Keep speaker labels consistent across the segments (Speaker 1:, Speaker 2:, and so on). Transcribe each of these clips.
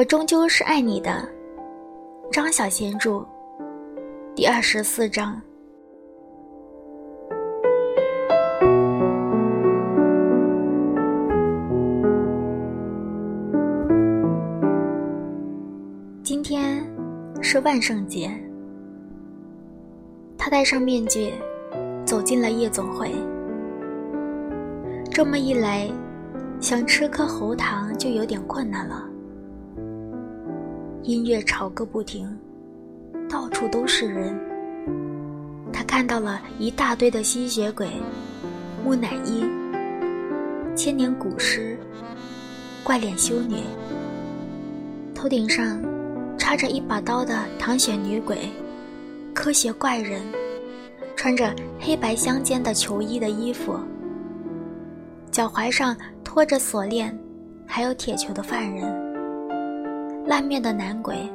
Speaker 1: 我终究是爱你的，张小娴著，第二十四章。今天是万圣节，他戴上面具，走进了夜总会。这么一来，想吃颗喉糖就有点困难了。音乐吵个不停，到处都是人。他看到了一大堆的吸血鬼、木乃伊、千年古尸、怪脸修女，头顶上插着一把刀的唐血女鬼、科学怪人，穿着黑白相间的球衣的衣服。脚踝上拖着锁链，还有铁球的犯人，烂面的男鬼，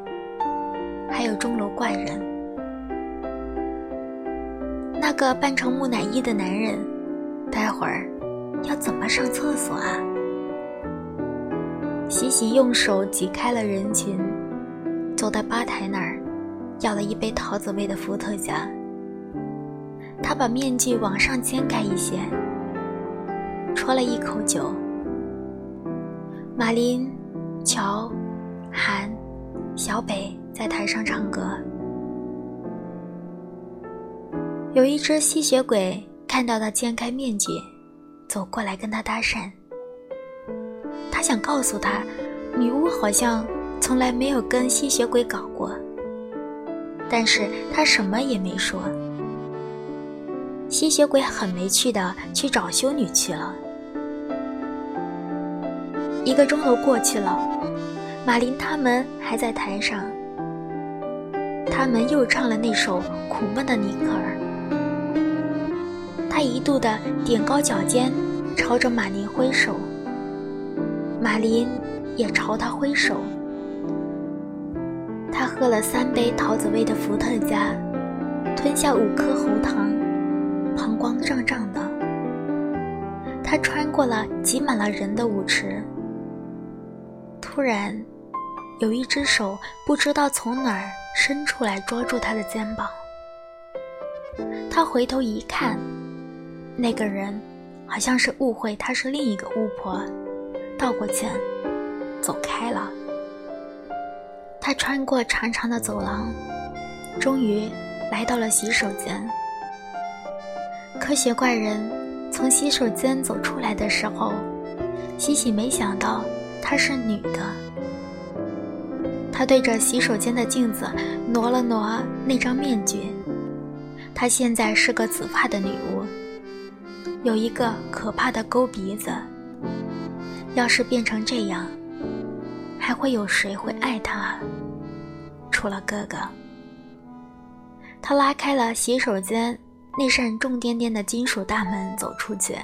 Speaker 1: 还有钟楼怪人。那个扮成木乃伊的男人，待会儿要怎么上厕所啊？喜喜用手挤开了人群，走到吧台那儿，要了一杯桃子味的伏特加。他把面具往上掀开一些。啜了一口酒，马林、乔、韩、小北在台上唱歌。有一只吸血鬼看到他掀开面具，走过来跟他搭讪。他想告诉他，女巫好像从来没有跟吸血鬼搞过，但是他什么也没说。吸血鬼很没趣的去找修女去了。一个钟头过去了，马林他们还在台上。他们又唱了那首苦闷的尼克尔。他一度的踮高脚尖，朝着马林挥手。马林也朝他挥手。他喝了三杯桃子味的伏特加，吞下五颗喉糖，膀胱胀胀的。他穿过了挤满了人的舞池。突然，有一只手不知道从哪儿伸出来，抓住他的肩膀。他回头一看，那个人好像是误会他是另一个巫婆，道过歉，走开了。他穿过长长的走廊，终于来到了洗手间。科学怪人从洗手间走出来的时候，西西没想到。她是女的，她对着洗手间的镜子挪了挪那张面具。她现在是个紫发的女巫，有一个可怕的勾鼻子。要是变成这样，还会有谁会爱她？除了哥哥。他拉开了洗手间那扇重颠颠的金属大门，走出去。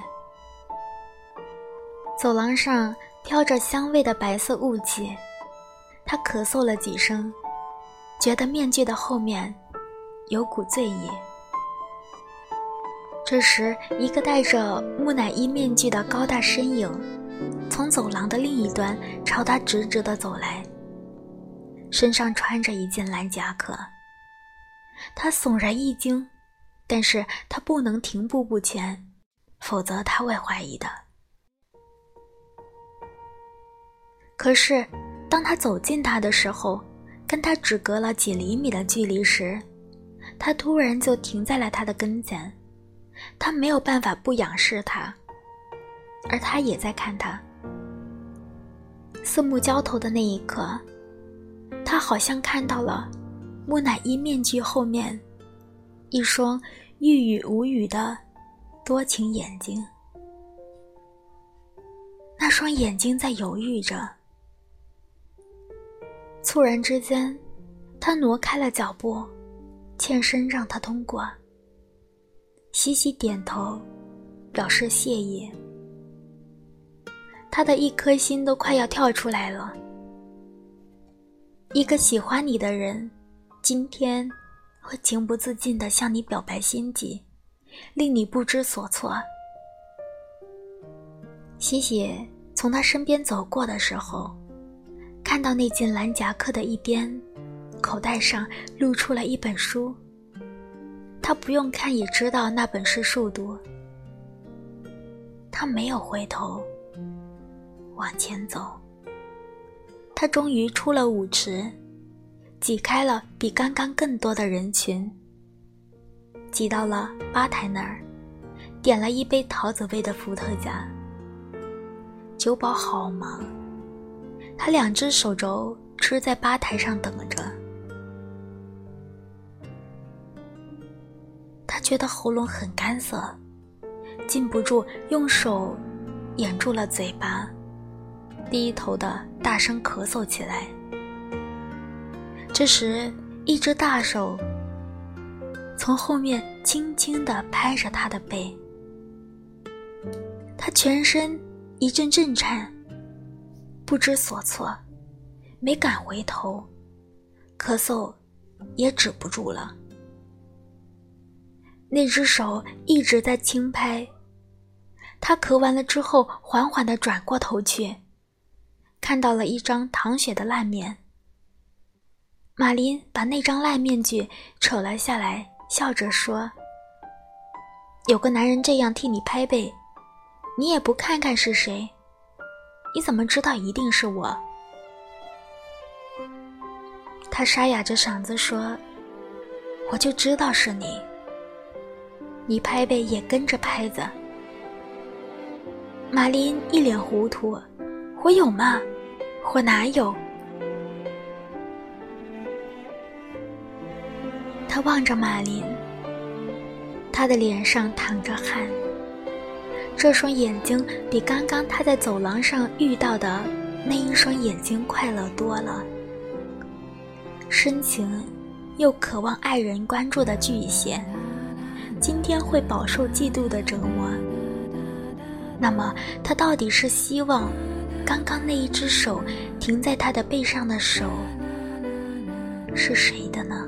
Speaker 1: 走廊上。飘着香味的白色雾气，他咳嗽了几声，觉得面具的后面有股醉意。这时，一个戴着木乃伊面具的高大身影从走廊的另一端朝他直直地走来，身上穿着一件蓝夹克。他悚然一惊，但是他不能停步不前，否则他会怀疑的。可是，当他走近他的时候，跟他只隔了几厘米的距离时，他突然就停在了他的跟前。他没有办法不仰视他，而他也在看他。四目交投的那一刻，他好像看到了木乃伊面具后面一双欲语无语的多情眼睛。那双眼睛在犹豫着。猝然之间，他挪开了脚步，欠身让他通过。西西点头，表示谢意。他的一颗心都快要跳出来了。一个喜欢你的人，今天会情不自禁地向你表白心迹，令你不知所措。西西从他身边走过的时候。看到那件蓝夹克的一边口袋上露出了一本书，他不用看也知道那本是数独。他没有回头，往前走。他终于出了舞池，挤开了比刚刚更多的人群，挤到了吧台那儿，点了一杯桃子味的伏特加。酒保好忙，他两只手肘支在吧台上等着。他觉得喉咙很干涩，禁不住用手掩住了嘴巴，低头的大声咳嗽起来。这时，一只大手从后面轻轻的拍着他的背，他全身。一阵震颤，不知所措，没敢回头，咳嗽也止不住了。那只手一直在轻拍，他咳完了之后，缓缓地转过头去，看到了一张淌血的烂面。马林把那张烂面具扯了下来，笑着说：“有个男人这样替你拍背。”你也不看看是谁？你怎么知道一定是我？他沙哑着嗓子说：“我就知道是你。”你拍背也跟着拍子。马林一脸糊涂：“我有吗？我哪有？”他望着马林，他的脸上淌着汗。这双眼睛比刚刚他在走廊上遇到的那一双眼睛快乐多了。深情又渴望爱人关注的巨蟹，今天会饱受嫉妒的折磨。那么，他到底是希望刚刚那一只手停在他的背上的手是谁的呢？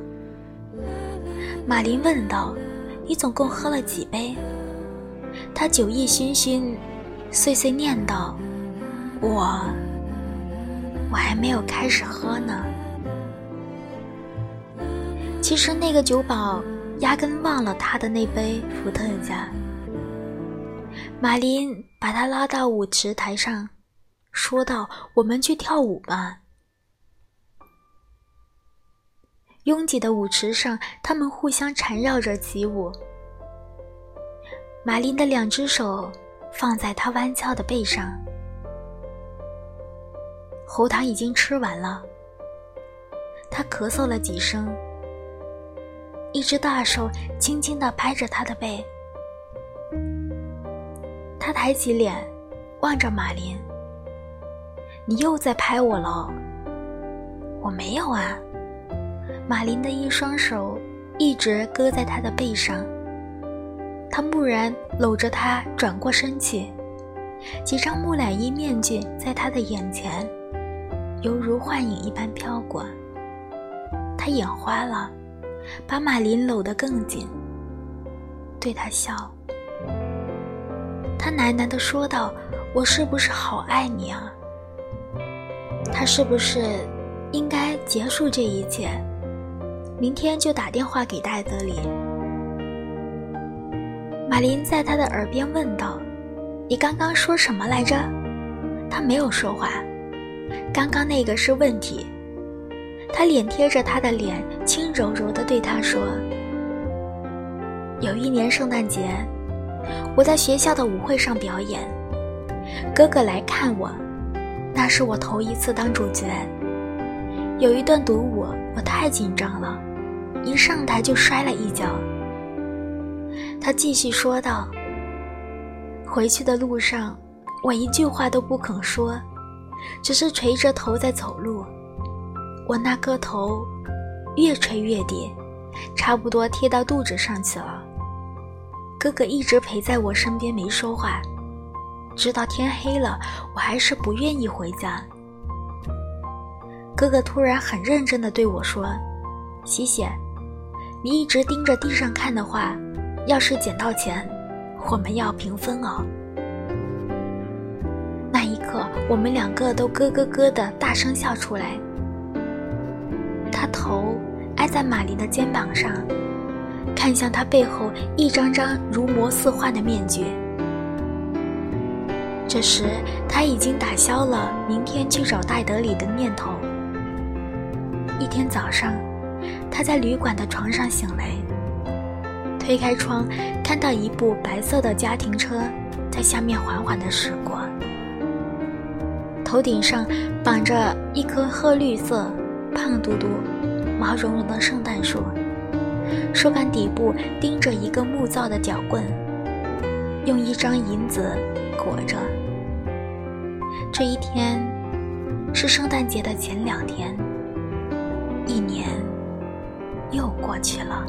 Speaker 1: 马林问道：“你总共喝了几杯？”他酒意熏熏，碎碎念道：“我，我还没有开始喝呢。”其实那个酒保压根忘了他的那杯伏特加。马林把他拉到舞池台上，说道：“我们去跳舞吧。”拥挤的舞池上，他们互相缠绕着起舞。马林的两只手放在他弯翘的背上，喉糖已经吃完了。他咳嗽了几声，一只大手轻轻地拍着他的背。他抬起脸，望着马林：“你又在拍我喽？”“我没有啊。”马林的一双手一直搁在他的背上。他蓦然搂着她，转过身去，几张木乃伊面具在他的眼前，犹如幻影一般飘过。他眼花了，把马林搂得更紧，对他笑。他喃喃地说道：“我是不是好爱你啊？他是不是应该结束这一切？明天就打电话给戴德里。”马林在他的耳边问道：“你刚刚说什么来着？”他没有说话。刚刚那个是问题。他脸贴着他的脸，轻柔柔地对他说：“有一年圣诞节，我在学校的舞会上表演，哥哥来看我，那是我头一次当主角。有一段独舞，我太紧张了，一上台就摔了一跤。”他继续说道：“回去的路上，我一句话都不肯说，只是垂着头在走路。我那颗头越垂越低，差不多贴到肚子上去了。哥哥一直陪在我身边没说话，直到天黑了，我还是不愿意回家。哥哥突然很认真地对我说：‘西西，你一直盯着地上看的话。’”要是捡到钱，我们要平分哦。那一刻。我们两个都咯咯咯的大声笑出来。他头挨在玛丽的肩膀上，看向他背后一张张如魔似幻的面具。这时，他已经打消了明天去找戴德里的念头。一天早上，他在旅馆的床上醒来，推开窗，看到一部白色的家庭车在下面缓缓地驶过，头顶上绑着一棵褐绿色、胖嘟嘟。毛茸茸的圣诞树，树干底部钉着一个木造的脚棍，用一张银子裹着。这一天是圣诞节的前两天，一年又过去了。